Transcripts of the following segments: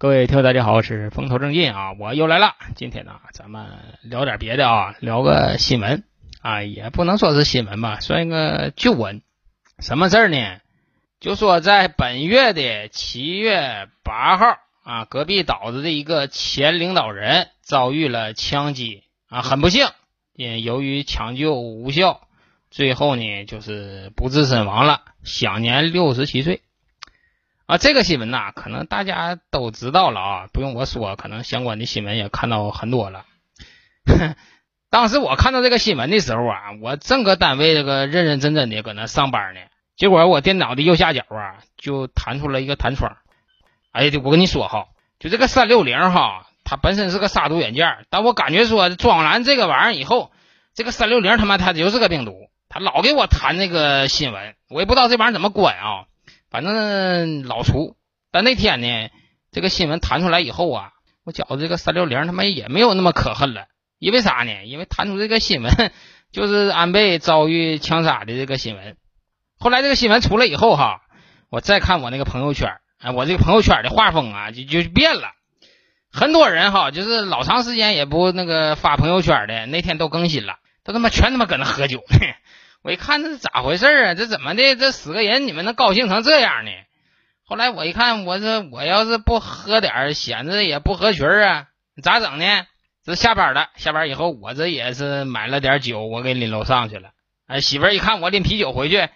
各位听友，大家好，我是风头正劲啊，我又来了。今天呢，咱们聊点别的啊，聊个新闻啊，也不能说是新闻吧，算一个旧闻。什么事儿呢？就说在本月的七月八号啊，隔壁岛子的一个前领导人遭遇了枪击啊，很不幸，因由于抢救无效，最后呢就是不治身亡了，享年六十七岁。啊，这个新闻呐，可能大家都知道了啊，不用我说，可能相关的新闻也看到很多了。当时我看到这个新闻的时候啊，我正搁单位这个认认真真的搁那上班呢，结果我电脑的右下角啊，就弹出了一个弹窗。哎呀，我跟你说哈，就这个三六零哈，它本身是个杀毒软件，但我感觉说装完这个玩意儿以后，这个三六零他妈它就是个病毒，它老给我弹那个新闻，我也不知道这玩意儿怎么关啊。反正老出，但那天呢，这个新闻弹出来以后啊，我觉得这个三六零他妈也没有那么可恨了。因为啥呢？因为弹出这个新闻 就是安倍遭遇枪杀的这个新闻。后来这个新闻出来以后哈，我再看我那个朋友圈，哎，我这个朋友圈的画风啊就就变了。很多人哈，就是老长时间也不那个发朋友圈的，那天都更新了，都他妈全他妈搁那喝酒。我一看这是咋回事啊？这怎么的？这死个人，你们能高兴成这样呢？后来我一看，我这我要是不喝点显得也不合群啊，咋整呢？这下班了，下班以后我这也是买了点酒，我给拎楼上去了。哎，媳妇儿一看我拎啤酒回去，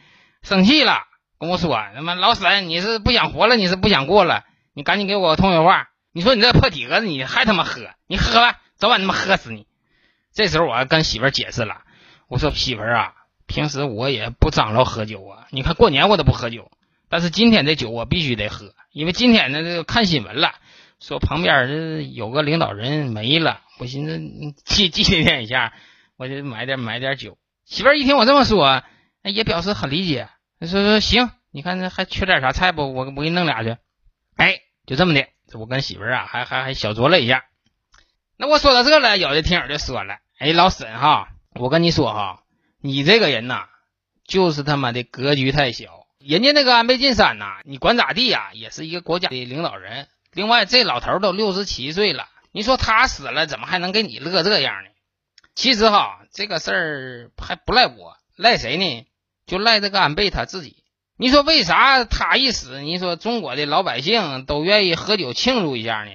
生气了，跟我说：“他妈老沈，你是不想活了？你是不想过了？你赶紧给我通个话！你说你这破体格子，你还他妈喝？你喝吧，早晚他妈喝死你！”这时候我跟媳妇儿解释了，我说：“媳妇儿啊。”平时我也不张罗喝酒啊，你看过年我都不喝酒，但是今天这酒我必须得喝，因为今天呢这看新闻了，说旁边这有个领导人没了，我寻思纪纪念一下，我就买点买点酒。媳妇儿一听我这么说，也表示很理解，说说行，你看这还缺点啥菜不？我我给你弄俩去。哎，就这么的，我跟媳妇儿啊还还还小酌了一下。那我说到这了，有的听友就说了，哎，老沈哈，我跟你说哈。你这个人呐，就是他妈的格局太小。人家那个安倍晋三呐，你管咋地呀，也是一个国家的领导人。另外，这老头都六十七岁了，你说他死了，怎么还能给你乐这样呢？其实哈，这个事儿还不赖我，赖谁呢？就赖这个安倍他自己。你说为啥他一死，你说中国的老百姓都愿意喝酒庆祝一下呢？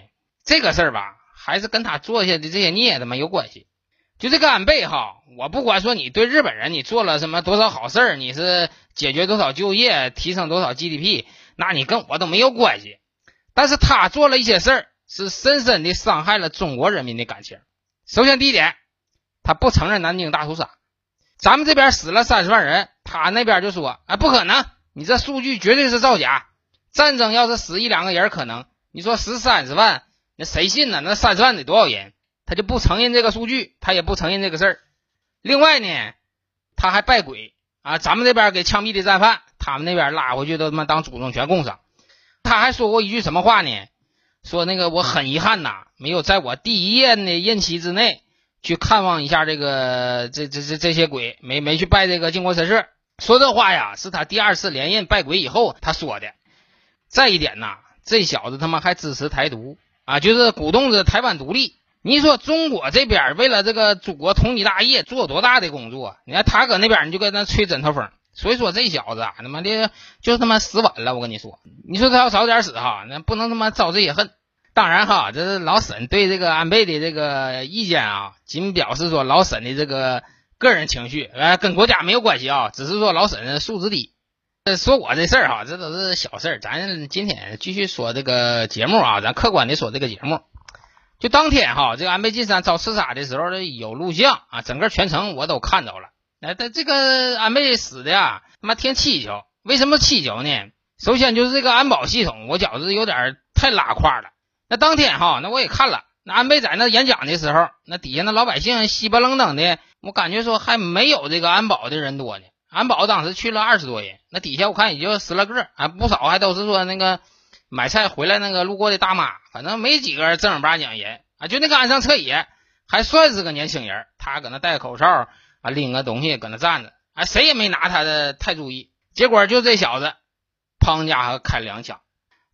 这个事儿吧，还是跟他做下的这些孽他妈有关系。就这个安倍哈，我不管说你对日本人你做了什么多少好事儿，你是解决多少就业，提升多少 GDP，那你跟我都没有关系。但是他做了一些事儿，是深深的伤害了中国人民的感情。首先第一点，他不承认南京大屠杀，咱们这边死了三十万人，他那边就说啊不可能，你这数据绝对是造假。战争要是死一两个人可能，你说死三十万，那谁信呢？那三十万得多少人？他就不承认这个数据，他也不承认这个事儿。另外呢，他还拜鬼啊！咱们这边给枪毙的战犯，他们那边拉回去都他妈当祖宗全供上。他还说过一句什么话呢？说那个我很遗憾呐，没有在我第一任的任期之内去看望一下这个这这这这些鬼，没没去拜这个靖国神社。说这话呀，是他第二次连任拜鬼以后他说的。再一点呐，这小子他妈还支持台独啊，就是鼓动着台湾独立。你说中国这边为了这个祖国统一大业做多大的工作？你看他搁那边你就搁那吹枕头风。所以说这小子啊，他妈的就他妈死晚了。我跟你说，你说他要早点死哈，那不能他妈招这些恨。当然哈，这是老沈对这个安倍的这个意见啊，仅表示说老沈的这个个人情绪，呃，跟国家没有关系啊，只是说老沈素质低。说我这事儿哈，这都是小事儿。咱今天继续说这个节目啊，咱客观的说这个节目。就当天哈，这个安倍晋三遭刺杀的时候的有录像啊，整个全程我都看到了。那他这个安倍死的呀，他妈挺蹊跷。为什么蹊跷呢？首先就是这个安保系统，我觉着有点太拉胯了。那当天哈，那我也看了，那安倍在那演讲的时候，那底下那老百姓稀巴楞登的，我感觉说还没有这个安保的人多呢。安保当时去了二十多人，那底下我看也就十来个，啊，不少还都是说那个。买菜回来那个路过的大妈，反正没几个正儿八经人啊，就那个安上彻野还算是个年轻人，他搁那戴口罩啊，拎个东西搁那站着，啊，谁也没拿他的太注意。结果就这小子，砰家伙开两枪，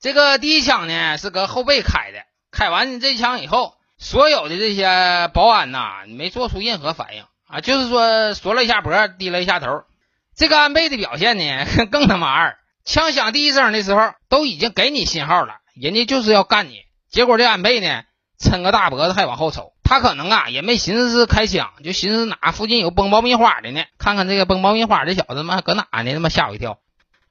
这个第一枪呢是搁后背开的，开完这枪以后，所有的这些保安呐没做出任何反应啊，就是说缩了一下脖，低了一下头。这个安倍的表现呢 更他妈二，枪响第一声的时候都已经给你信号了，人家就是要干你，结果这安倍呢抻个大脖子还往后瞅。他可能啊也没寻思是开枪，就寻思哪附近有崩爆米花的呢？看看这个崩爆米花这小子妈搁哪呢？他妈吓我一跳！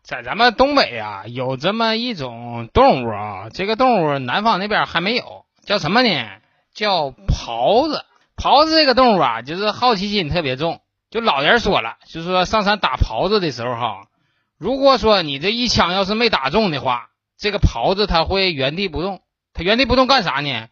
在咱们东北啊，有这么一种动物啊，这个动物南方那边还没有，叫什么呢？叫狍子。狍子这个动物啊，就是好奇心特别重。就老人说了，就是说上山打狍子的时候哈，如果说你这一枪要是没打中的话，这个狍子它会原地不动。它原地不动干啥呢？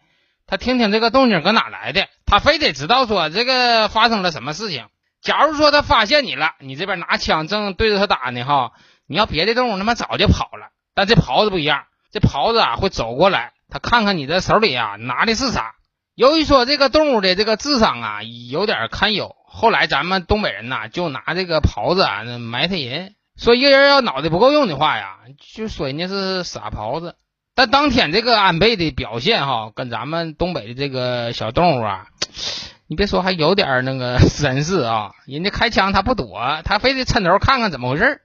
他听听这个动静搁哪来的，他非得知道说这个发生了什么事情。假如说他发现你了，你这边拿枪正对着他打呢，哈，你要别的动物他妈早就跑了，但这狍子不一样，这狍子啊会走过来，他看看你这手里啊拿的是啥。由于说这个动物的这个智商啊有点堪忧，后来咱们东北人呐就拿这个狍子啊埋汰人，说一个人要脑袋不够用的话呀，就说人家是傻狍子。但当天这个安倍的表现哈，跟咱们东北的这个小动物啊，你别说还有点那个绅士啊。人家开枪他不躲，他非得抻头看看怎么回事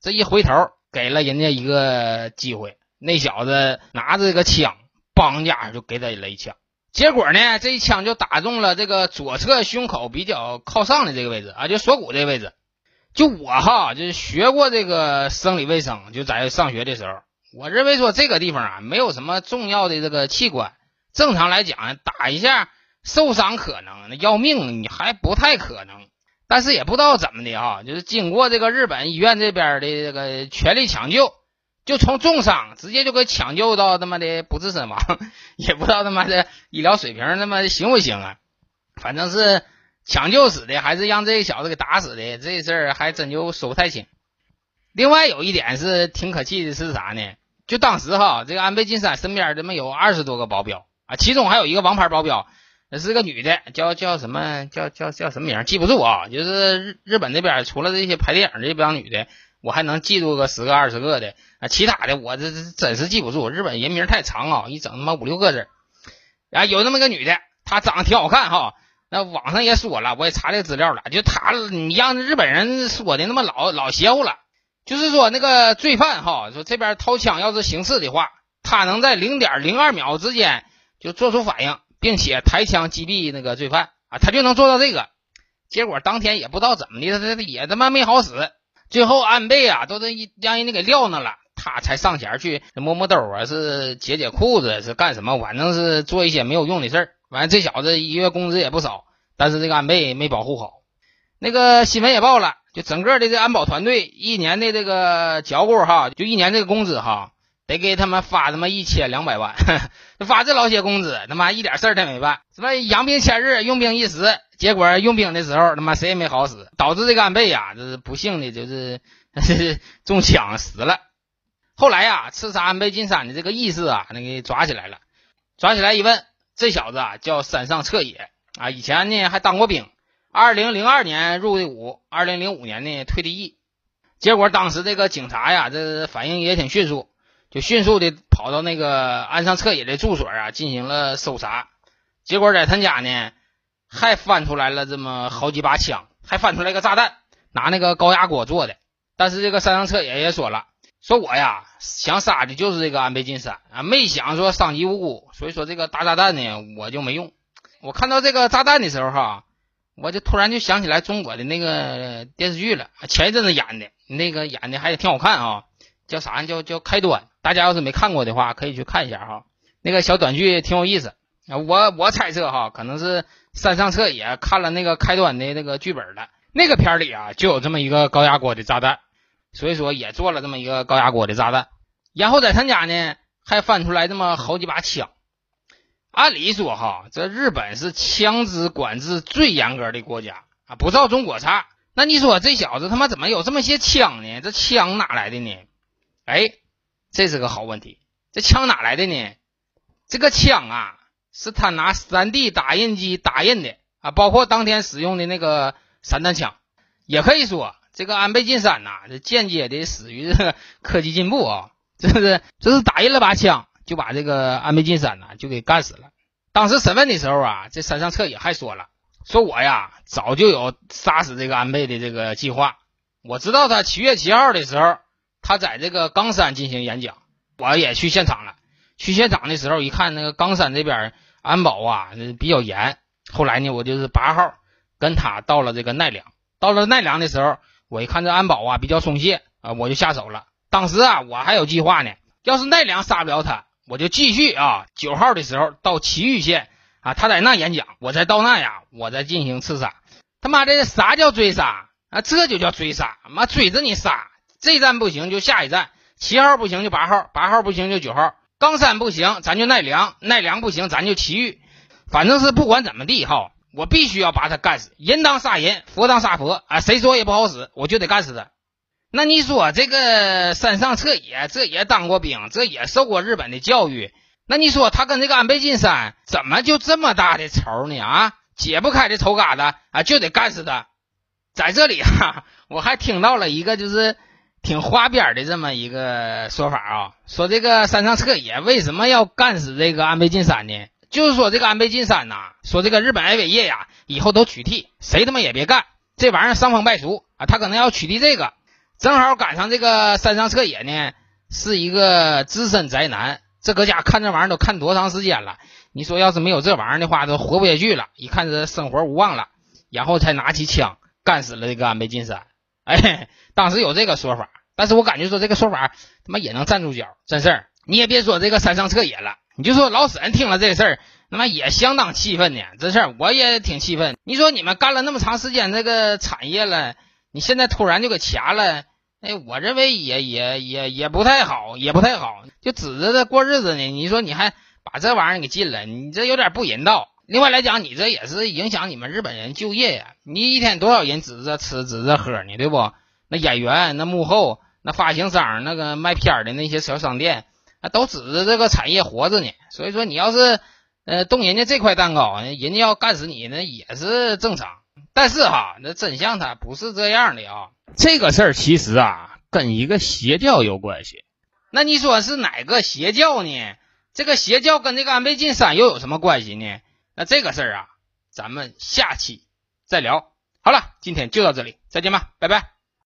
这一回头给了人家一个机会，那小子拿着这个枪，梆家就给他了一枪。结果呢，这一枪就打中了这个左侧胸口比较靠上的这个位置啊，就锁骨这个位置。就我哈，就是学过这个生理卫生，就在上学的时候。我认为说这个地方啊，没有什么重要的这个器官，正常来讲打一下受伤可能，那要命你还不太可能。但是也不知道怎么的哈，就是经过这个日本医院这边的这个全力抢救，就从重伤直接就给抢救到他妈的不治身亡，也不知道他妈的医疗水平他妈行不行啊？反正是抢救死的，还是让这小子给打死的，这事儿还真就说不太清。另外有一点是挺可气的是啥呢？就当时哈，这个安倍晋三身边这么有二十多个保镖啊，其中还有一个王牌保镖，是个女的，叫叫什么叫叫叫什么名？记不住啊。就是日日本那边除了这些拍电影这帮女的，我还能记住个十个二十个的啊，其他的我这这真是记不住。日本人名太长啊，一整他妈五六个字。啊，有那么个女的，她长得挺好看哈。那网上也说了，我也查这资料了，就他，你让日本人说的那么老老邪乎了。就是说，那个罪犯哈，说这边掏枪要是行刺的话，他能在零点零二秒之间就做出反应，并且抬枪击毙那个罪犯啊，他就能做到这个。结果当天也不知道怎么的，他也他妈没好使。最后安倍啊，都是让人家给撂那了，他才上前去摸摸兜啊，是解解裤子，是干什么？反正是做一些没有用的事儿。完了，这小子一月工资也不少，但是这个安倍没保护好。那个新闻也报了。就整个的这安保团队一年的这个脚骨哈，就一年这个工资哈，得给他们发他妈一千两百万，发这老些工资，他妈一点事儿他没办，什么养兵千日，用兵一时，结果用兵的时候他妈谁也没好使，导致这个安倍呀，这是不幸的就是 中枪死了。后来呀，刺杀安倍晋三的这个义士啊，那给抓起来了，抓起来一问，这小子啊叫山上彻野啊，以前呢还当过兵。二零零二年入的伍，二零零五年呢退的役，结果当时这个警察呀，这反应也挺迅速，就迅速的跑到那个安上彻野的住所啊，进行了搜查。结果在他家呢，还翻出来了这么好几把枪，还翻出来个炸弹，拿那个高压锅做的。但是这个山上彻野也说了，说我呀想杀的就是这个安倍晋三啊，没想说伤及无辜，所以说这个大炸弹呢我就没用。我看到这个炸弹的时候哈。我就突然就想起来中国的那个电视剧了，前一阵子演的那个演的还挺好看啊，叫啥？叫叫开端。大家要是没看过的话，可以去看一下哈。那个小短剧挺有意思。我我猜测哈，可能是山上彻也看了那个开端的那个剧本了。那个片里啊，就有这么一个高压锅的炸弹，所以说也做了这么一个高压锅的炸弹。然后在他家呢，还翻出来这么好几把枪。按理说哈，这日本是枪支管制最严格的国家啊，不照中国差。那你说这小子他妈怎么有这么些枪呢？这枪哪来的呢？哎，这是个好问题。这枪哪来的呢？这个枪啊，是他拿 3D 打印机打印的啊，包括当天使用的那个散弹枪。也可以说，这个安倍晋三呐，这间接的死于这个 科技进步啊。这是这是打人了把枪，就把这个安倍晋三呐就给干死了。当时审问的时候啊，这山上彻也还说了，说我呀早就有杀死这个安倍的这个计划。我知道他七月七号的时候，他在这个冈山进行演讲，我也去现场了。去现场的时候一看，那个冈山这边安保啊比较严。后来呢，我就是八号跟他到了这个奈良，到了奈良的时候，我一看这安保啊比较松懈啊，我就下手了。当时啊，我还有计划呢，要是奈良杀不了他，我就继续啊九号的时候到埼玉县啊，他在那演讲，我再到那呀，我再进行刺杀。他妈的，啥叫追杀啊？这就叫追杀，妈追着你杀，这站不行就下一站，七号不行就八号，八号不行就九号，冈山不行咱就奈良，奈良不行咱就埼玉。反正是不管怎么地哈，我必须要把他干死。人当杀人，佛当杀佛啊！谁说也不好使，我就得干死他。那你说这个山上彻也，这也当过兵，这也受过日本的教育。那你说他跟这个安倍晋三怎么就这么大的仇呢？啊，解不开的仇疙瘩啊，就得干死他。在这里哈，我还听到了一个就是挺花边的这么一个说法啊，说这个山上彻也为什么要干死这个安倍晋三呢？就是说这个安倍晋三呐，说这个日本爱伟业呀，以后都取缔，谁他妈也别干，这玩意儿伤风败俗啊！他可能要取缔这个，正好赶上这个山上彻野呢，是一个资深宅男，这搁家看这玩意儿都看多长时间了。你说要是没有这玩意儿的话，都活不下去了。一看这生活无望了，然后才拿起枪干死了这个安倍晋三。哎，当时有这个说法，但是我感觉说这个说法他妈也能站住脚，真事儿。你也别说这个山上彻野了。你就说老沈听了这事儿，他妈也相当气愤呢。这事儿我也挺气愤。你说你们干了那么长时间这个产业了，你现在突然就给掐了，哎，我认为也也也也不太好，也不太好。就指着这过日子呢，你说你还把这玩意儿给禁了，你这有点不人道。另外来讲，你这也是影响你们日本人就业呀。你一天多少人指着吃指着喝呢，对不？那演员、那幕后、那发行商、那个卖片的那些小商店。都指着这个产业活着呢，所以说你要是呃动人家这块蛋糕，人家要干死你那也是正常。但是哈，那真相它不是这样的啊。这个事儿其实啊跟一个邪教有关系。那你说是哪个邪教呢？这个邪教跟这个安倍晋三又有什么关系呢？那这个事儿啊，咱们下期再聊。好了，今天就到这里，再见吧，拜拜。